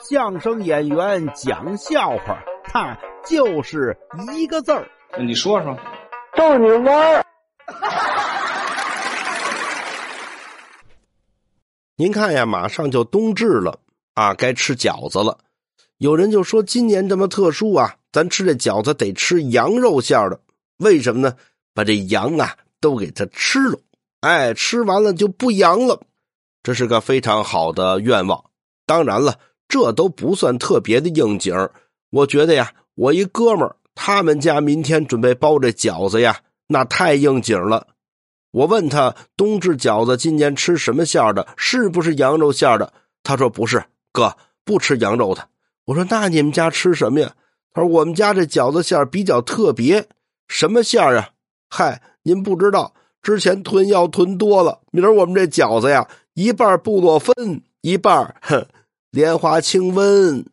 相声演员讲笑话，他就是一个字儿。你说说，逗你玩儿。您看呀，马上就冬至了啊，该吃饺子了。有人就说今年这么特殊啊，咱吃这饺子得吃羊肉馅的，为什么呢？把这羊啊都给它吃了，哎，吃完了就不羊了。这是个非常好的愿望。当然了，这都不算特别的应景我觉得呀，我一哥们儿他们家明天准备包这饺子呀，那太应景了。我问他冬至饺子今年吃什么馅的？是不是羊肉馅的？他说不是，哥不吃羊肉的。我说那你们家吃什么呀？他说我们家这饺子馅比较特别，什么馅啊？嗨，您不知道，之前囤药囤多了，明儿我们这饺子呀，一半布洛芬，一半哼莲花清瘟。